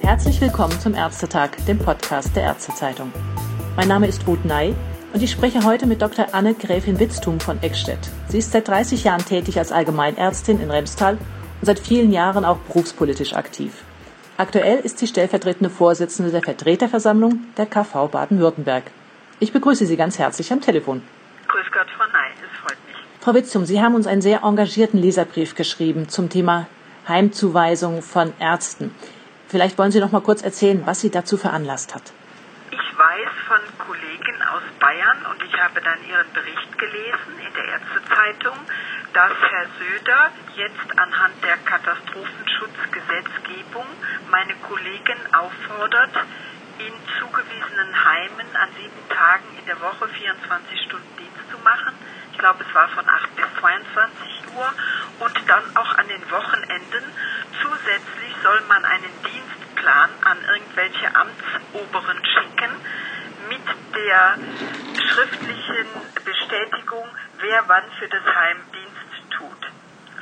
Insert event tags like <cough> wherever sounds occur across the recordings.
Herzlich willkommen zum Ärztetag, dem Podcast der Ärztezeitung. Mein Name ist Ruth Ney und ich spreche heute mit Dr. Anne Gräfin Witztum von Eckstedt. Sie ist seit 30 Jahren tätig als Allgemeinärztin in Remstal und seit vielen Jahren auch berufspolitisch aktiv. Aktuell ist sie stellvertretende Vorsitzende der Vertreterversammlung der KV Baden-Württemberg. Ich begrüße Sie ganz herzlich am Telefon. Grüß Gott, Frau Ney, es freut mich. Frau Witzum, Sie haben uns einen sehr engagierten Leserbrief geschrieben zum Thema Heimzuweisung von Ärzten. Vielleicht wollen Sie noch mal kurz erzählen, was Sie dazu veranlasst hat. Ich weiß von Kollegen aus Bayern und ich habe dann Ihren Bericht gelesen in der Ärztezeitung, dass Herr Söder jetzt anhand der Katastrophenschutzgesetzgebung meine Kollegen auffordert, in zugewiesenen Heimen an sieben Tagen in der Woche 24 Stunden Dienst zu machen. Ich glaube, es war von 8 bis 22 Uhr und dann auch an den Wochenenden. Zusätzlich soll man einen Dienstplan an irgendwelche Amtsoberen schicken mit der schriftlichen Bestätigung, wer wann für das Heim Dienst tut.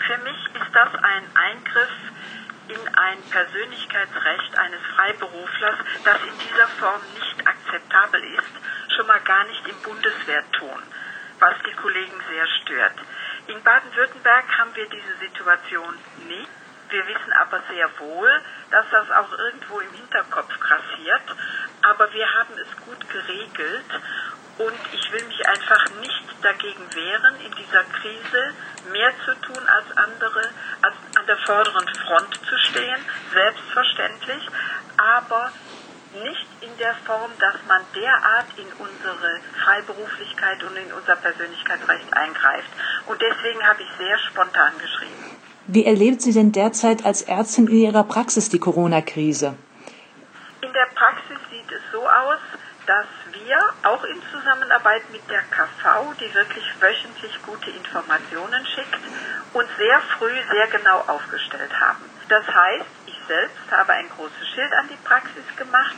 Für mich ist das ein Eingriff in ein Persönlichkeitsrecht eines Freiberuflers, das in dieser Form nicht akzeptabel ist, schon mal gar nicht im Bundeswehrton, was die Kollegen sehr stört. In Baden-Württemberg haben wir diese Situation nicht. Wir wissen aber sehr wohl, dass das auch irgendwo im Hinterkopf grassiert. Aber wir haben es gut geregelt und ich will mich einfach nicht dagegen wehren, in dieser Krise mehr zu tun als andere, als an der vorderen Front zu stehen, selbstverständlich, aber nicht in der Form, dass man derart in unsere Freiberuflichkeit und in unser Persönlichkeitsrecht eingreift. Und deswegen habe ich sehr spontan geschrieben. Wie erlebt Sie denn derzeit als Ärztin in Ihrer Praxis die Corona-Krise? In der Praxis sieht es so aus, dass wir auch in Zusammenarbeit mit der KV, die wirklich wöchentlich gute Informationen schickt, uns sehr früh sehr genau aufgestellt haben. Das heißt, ich selbst habe ein großes Schild an die Praxis gemacht.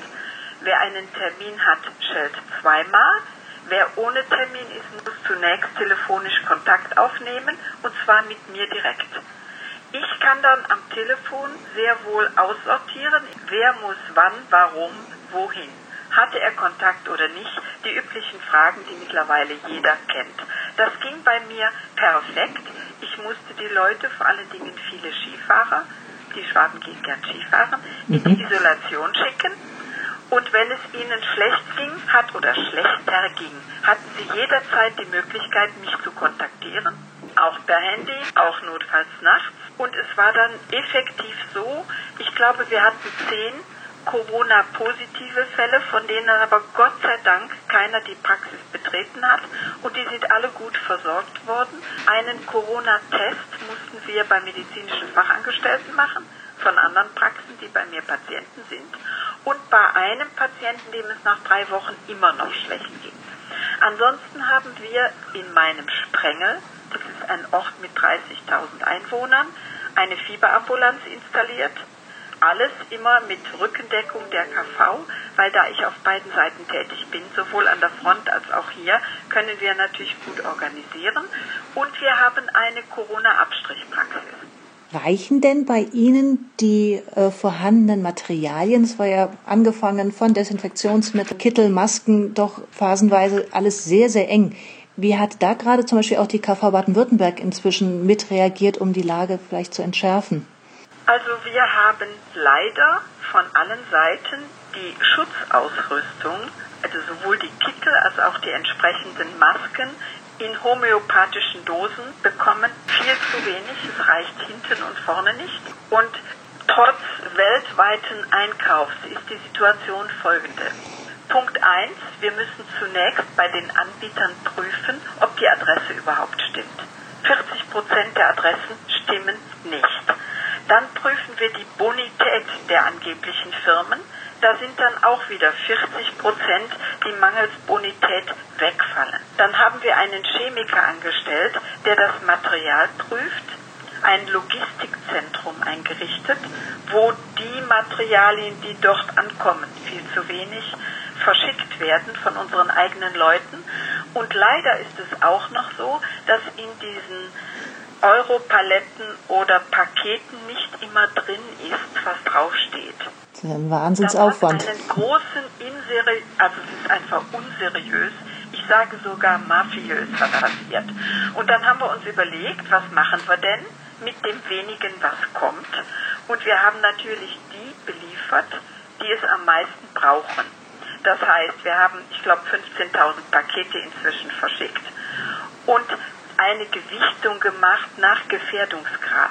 Wer einen Termin hat, schellt zweimal. Wer ohne Termin ist, muss zunächst telefonisch Kontakt aufnehmen und zwar mit mir direkt. Ich kann dann am Telefon sehr wohl aussortieren, wer muss wann, warum, wohin. Hatte er Kontakt oder nicht? Die üblichen Fragen, die mittlerweile jeder kennt. Das ging bei mir perfekt. Ich musste die Leute, vor allen Dingen viele Skifahrer, die Schwaben gehen gern Skifahren, in die Isolation schicken. Und wenn es ihnen schlecht ging, hat oder schlechter ging, hatten sie jederzeit die Möglichkeit, mich zu kontaktieren. Auch per Handy, auch notfalls nachts. Und es war dann effektiv so, ich glaube, wir hatten zehn Corona-positive Fälle, von denen aber Gott sei Dank keiner die Praxis betreten hat und die sind alle gut versorgt worden. Einen Corona-Test mussten wir bei medizinischen Fachangestellten machen, von anderen Praxen, die bei mir Patienten sind und bei einem Patienten, dem es nach drei Wochen immer noch schlecht ging. Ansonsten haben wir in meinem Sprengel, das ist ein Ort mit 30.000 Einwohnern, eine Fieberambulanz installiert, alles immer mit Rückendeckung der KV, weil da ich auf beiden Seiten tätig bin, sowohl an der Front als auch hier, können wir natürlich gut organisieren. Und wir haben eine Corona-Abstrichpraxis. Reichen denn bei Ihnen die äh, vorhandenen Materialien? Es war ja angefangen von Desinfektionsmittel, Kittel, Masken, doch phasenweise alles sehr, sehr eng. Wie hat da gerade zum Beispiel auch die KV Baden-Württemberg inzwischen mitreagiert, um die Lage vielleicht zu entschärfen? Also wir haben leider von allen Seiten die Schutzausrüstung, also sowohl die Kittel als auch die entsprechenden Masken in homöopathischen Dosen bekommen. Viel zu wenig, es reicht hinten und vorne nicht. Und trotz weltweiten Einkaufs ist die Situation folgende. Punkt 1, wir müssen zunächst bei den Anbietern prüfen, ob die Adresse überhaupt stimmt. 40 Prozent der Adressen stimmen nicht. Dann prüfen wir die Bonität der angeblichen Firmen. Da sind dann auch wieder 40 Prozent, die mangels Bonität wegfallen. Dann haben wir einen Chemiker angestellt, der das Material prüft, ein Logistikzentrum eingerichtet, wo die Materialien, die dort ankommen, viel zu wenig, verschickt werden von unseren eigenen Leuten. Und leider ist es auch noch so, dass in diesen Europaletten oder Paketen nicht immer drin ist, was draufsteht. Das ist ein Wahnsinnsaufwand. Das hat einen großen Inseri also es ist einfach unseriös, ich sage sogar mafiös passiert. Und dann haben wir uns überlegt, was machen wir denn mit dem wenigen, was kommt. Und wir haben natürlich die beliefert, die es am meisten brauchen. Das heißt, wir haben, ich glaube, 15.000 Pakete inzwischen verschickt und eine Gewichtung gemacht nach Gefährdungsgrad.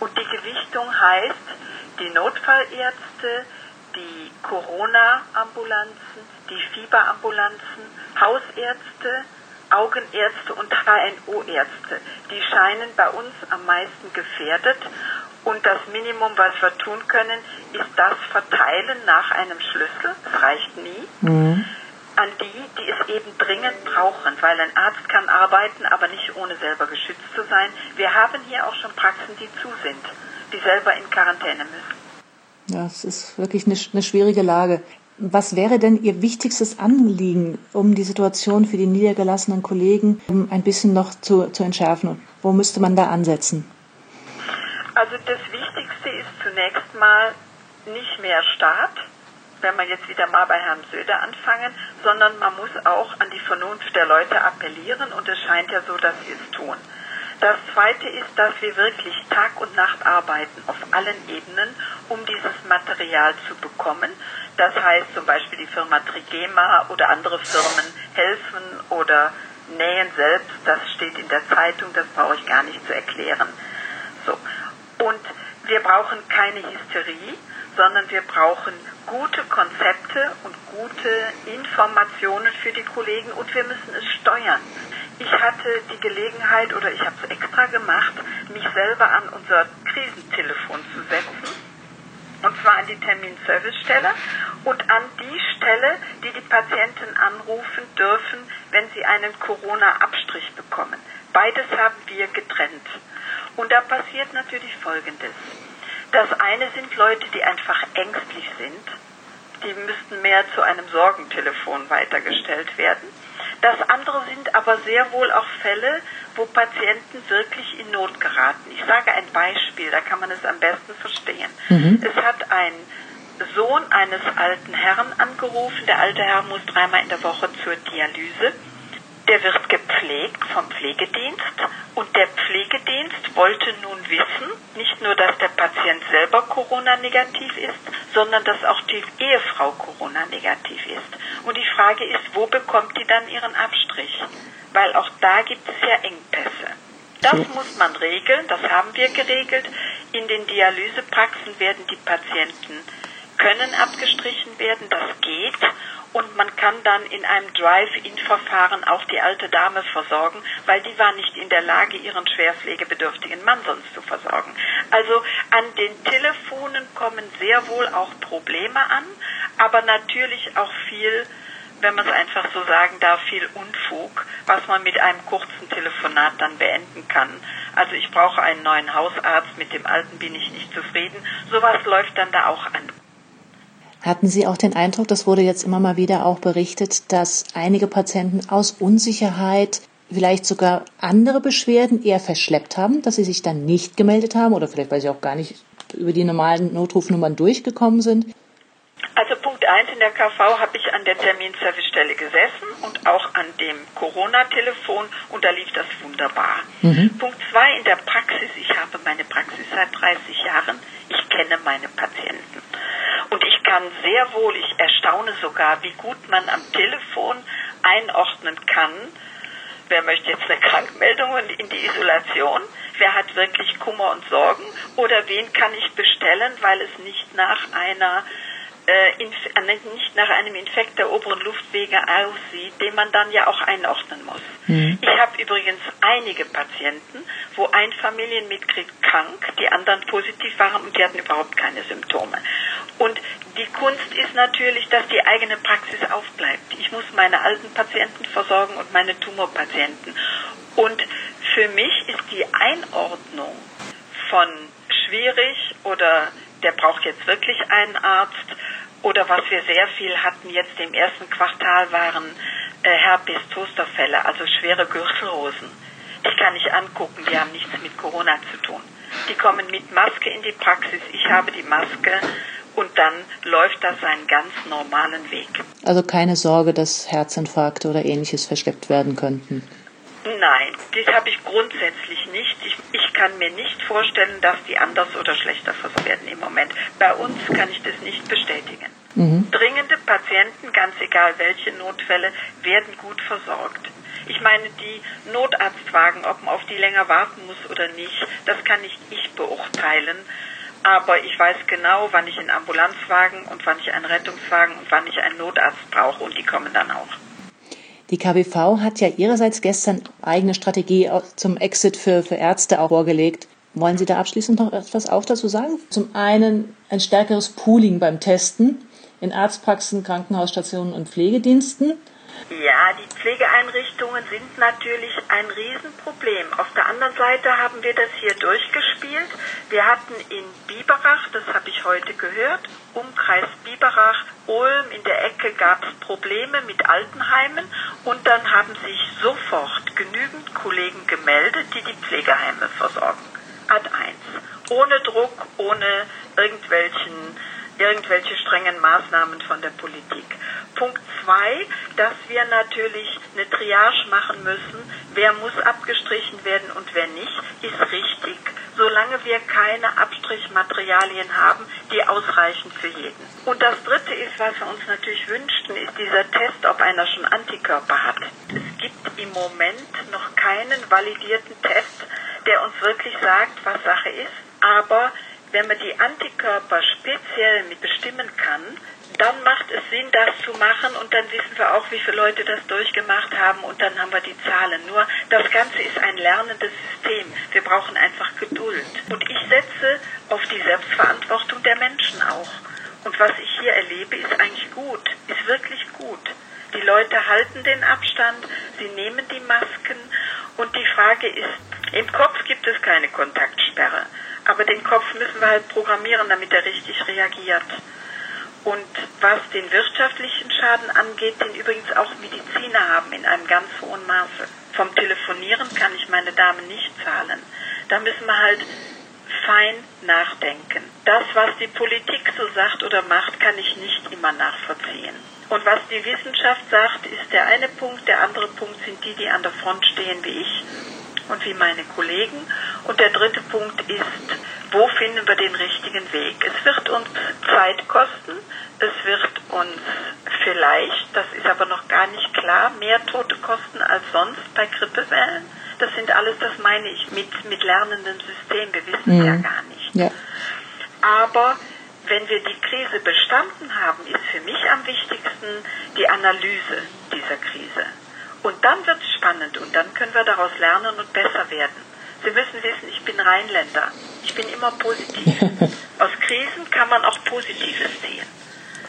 Und die Gewichtung heißt, die Notfallärzte, die Corona-Ambulanzen, die Fieberambulanzen, Hausärzte, Augenärzte und HNO-Ärzte, die scheinen bei uns am meisten gefährdet. Und das Minimum, was wir tun können, ist das Verteilen nach einem Schlüssel, das reicht nie, mhm. An die, die es eben dringend brauchen, weil ein Arzt kann arbeiten, aber nicht ohne selber geschützt zu sein. Wir haben hier auch schon Praxen, die zu sind, die selber in Quarantäne müssen. Ja, es ist wirklich eine, eine schwierige Lage. Was wäre denn Ihr wichtigstes Anliegen, um die Situation für die niedergelassenen Kollegen ein bisschen noch zu, zu entschärfen? Wo müsste man da ansetzen? Also das Wichtigste ist zunächst mal nicht mehr Staat, wenn wir jetzt wieder mal bei Herrn Söder anfangen, sondern man muss auch an die Vernunft der Leute appellieren und es scheint ja so, dass sie es tun. Das Zweite ist, dass wir wirklich Tag und Nacht arbeiten auf allen Ebenen, um dieses Material zu bekommen. Das heißt zum Beispiel die Firma Trigema oder andere Firmen helfen oder nähen selbst. Das steht in der Zeitung, das brauche ich gar nicht zu erklären. So. Und wir brauchen keine Hysterie, sondern wir brauchen gute Konzepte und gute Informationen für die Kollegen und wir müssen es steuern. Ich hatte die Gelegenheit oder ich habe es extra gemacht, mich selber an unser Krisentelefon zu setzen und zwar an die Terminservicestelle und an die Stelle, die die Patienten anrufen dürfen, wenn sie einen Corona-Abstrich bekommen. Beides haben wir getrennt. Und da passiert natürlich Folgendes. Das eine sind Leute, die einfach ängstlich sind. Die müssten mehr zu einem Sorgentelefon weitergestellt werden. Das andere sind aber sehr wohl auch Fälle, wo Patienten wirklich in Not geraten. Ich sage ein Beispiel, da kann man es am besten verstehen. Mhm. Es hat ein Sohn eines alten Herrn angerufen. Der alte Herr muss dreimal in der Woche zur Dialyse. Der wird gepflegt vom Pflegedienst und der Pflegedienst wollte nun wissen, nicht nur, dass der Patient selber Corona-negativ ist, sondern dass auch die Ehefrau Corona-negativ ist. Und die Frage ist, wo bekommt die dann ihren Abstrich? Weil auch da gibt es ja Engpässe. Das muss man regeln, das haben wir geregelt. In den Dialysepraxen werden die Patienten können abgestrichen werden, das geht und man kann dann in einem Drive-In-Verfahren auch die alte Dame versorgen, weil die war nicht in der Lage, ihren schwerpflegebedürftigen Mann sonst zu versorgen. Also an den Telefonen kommen sehr wohl auch Probleme an, aber natürlich auch viel, wenn man es einfach so sagen darf, viel Unfug, was man mit einem kurzen Telefonat dann beenden kann. Also ich brauche einen neuen Hausarzt, mit dem alten bin ich nicht zufrieden. Sowas läuft dann da auch an. Hatten Sie auch den Eindruck, das wurde jetzt immer mal wieder auch berichtet, dass einige Patienten aus Unsicherheit vielleicht sogar andere Beschwerden eher verschleppt haben, dass sie sich dann nicht gemeldet haben oder vielleicht weil sie auch gar nicht über die normalen Notrufnummern durchgekommen sind? Also Punkt 1 in der KV habe ich an der Terminservicestelle gesessen und auch an dem Corona-Telefon und da lief das wunderbar. Mhm. Punkt 2 in der Praxis, ich habe meine Praxis seit 30 Jahren, ich kenne meine Patienten. Und ich kann sehr wohl, ich erstaune sogar, wie gut man am Telefon einordnen kann, wer möchte jetzt eine Krankmeldung in die Isolation, wer hat wirklich Kummer und Sorgen oder wen kann ich bestellen, weil es nicht nach einer äh, nicht nach einem Infekt der oberen Luftwege aussieht, den man dann ja auch einordnen muss. Mhm. Ich habe übrigens einige Patienten, wo ein Familienmitglied krank, die anderen positiv waren und die hatten überhaupt keine Symptome. Und die Kunst ist natürlich, dass die eigene Praxis aufbleibt. Ich muss meine alten Patienten versorgen und meine Tumorpatienten. Und für mich ist die Einordnung von schwierig oder der braucht jetzt wirklich einen Arzt oder was wir sehr viel hatten jetzt im ersten Quartal waren äh, Herpes-Toasterfälle, also schwere Gürtelrosen. Ich kann nicht angucken, die haben nichts mit Corona zu tun. Die kommen mit Maske in die Praxis, ich habe die Maske und dann läuft das seinen ganz normalen Weg. Also keine Sorge, dass Herzinfarkte oder ähnliches verschleppt werden könnten. Nein, das habe ich grundsätzlich nicht. Ich, ich kann mir nicht vorstellen, dass die anders oder schlechter versorgt werden im Moment. Bei uns kann ich das nicht bestätigen. Mhm. Dringende Patienten, ganz egal welche Notfälle, werden gut versorgt. Ich meine, die Notarztwagen, ob man auf die länger warten muss oder nicht, das kann nicht ich beurteilen. Aber ich weiß genau, wann ich einen Ambulanzwagen und wann ich einen Rettungswagen und wann ich einen Notarzt brauche und die kommen dann auch. Die KBV hat ja ihrerseits gestern eigene Strategie zum Exit für, für Ärzte auch vorgelegt. Wollen Sie da abschließend noch etwas auch dazu sagen? Zum einen ein stärkeres Pooling beim Testen in Arztpraxen, Krankenhausstationen und Pflegediensten ja, die Pflegeeinrichtungen sind natürlich ein Riesenproblem. Auf der anderen Seite haben wir das hier durchgespielt. Wir hatten in Biberach, das habe ich heute gehört, Umkreis Biberach, Ulm, in der Ecke gab es Probleme mit Altenheimen und dann haben sich sofort genügend Kollegen gemeldet, die die Pflegeheime versorgen. Ad 1. Ohne Druck, ohne irgendwelchen irgendwelche strengen Maßnahmen von der Politik. Punkt zwei, dass wir natürlich eine Triage machen müssen. Wer muss abgestrichen werden und wer nicht, ist richtig, solange wir keine Abstrichmaterialien haben, die ausreichen für jeden. Und das dritte ist, was wir uns natürlich wünschten, ist dieser Test, ob einer schon Antikörper hat. Es gibt im Moment noch keinen validierten Test, der uns wirklich sagt, was Sache ist. Aber wenn man die Antikörper speziell mit bestimmen kann, dann macht es Sinn, das zu machen und dann wissen wir auch, wie viele Leute das durchgemacht haben und dann haben wir die Zahlen. Nur das Ganze ist ein lernendes System. Wir brauchen einfach Geduld. Und ich setze auf die Selbstverantwortung der Menschen auch. Und was ich hier erlebe, ist eigentlich gut, ist wirklich gut. Die Leute halten den Abstand, sie nehmen die Masken und die Frage ist, im Kopf gibt es keine Kontaktsperre, aber den Kopf müssen wir halt programmieren, damit er richtig reagiert. Und was den wirtschaftlichen Schaden angeht, den übrigens auch Mediziner haben in einem ganz hohen Maße. Vom Telefonieren kann ich meine Damen nicht zahlen. Da müssen wir halt fein nachdenken. Das, was die Politik so sagt oder macht, kann ich nicht immer nachvollziehen. Und was die Wissenschaft sagt, ist der eine Punkt. Der andere Punkt sind die, die an der Front stehen wie ich und wie meine Kollegen. Und der dritte Punkt ist, wo finden wir den richtigen Weg? Es wird uns Zeit kosten, es wird uns vielleicht, das ist aber noch gar nicht klar, mehr Tote kosten als sonst bei Grippewellen. Das sind alles, das meine ich, mit, mit lernendem System. Wir wissen es mhm. ja gar nicht. Ja. Aber wenn wir die Krise bestanden haben, ist für mich am wichtigsten die Analyse dieser Krise. Und dann wird es spannend und dann können wir daraus lernen und besser werden. Sie müssen wissen, ich bin Rheinländer. Ich bin immer positiv. <laughs> Aus Krisen kann man auch Positives sehen.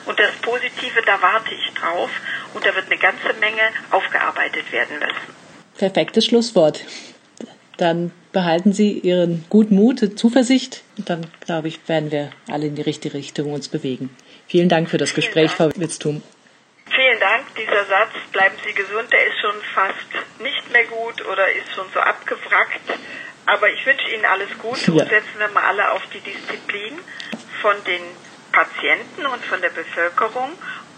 Und das Positive, da warte ich drauf und da wird eine ganze Menge aufgearbeitet werden müssen. Perfektes Schlusswort. Dann behalten Sie Ihren guten Mut, Zuversicht und dann, glaube ich, werden wir alle in die richtige Richtung uns bewegen. Vielen Dank für das Vielen Gespräch, Dank. Frau Witztum. Vielen Dank. Dieser Satz, bleiben Sie gesund, der ist schon fast nicht mehr gut oder ist schon so abgewrackt. Aber ich wünsche Ihnen alles Gute ja. und setzen wir mal alle auf die Disziplin von den Patienten und von der Bevölkerung.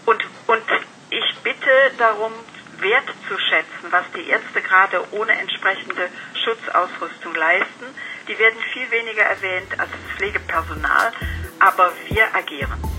Und, und ich bitte darum, wertzuschätzen, was die Ärzte gerade ohne entsprechende Schutzausrüstung leisten. Die werden viel weniger erwähnt als das Pflegepersonal, aber wir agieren.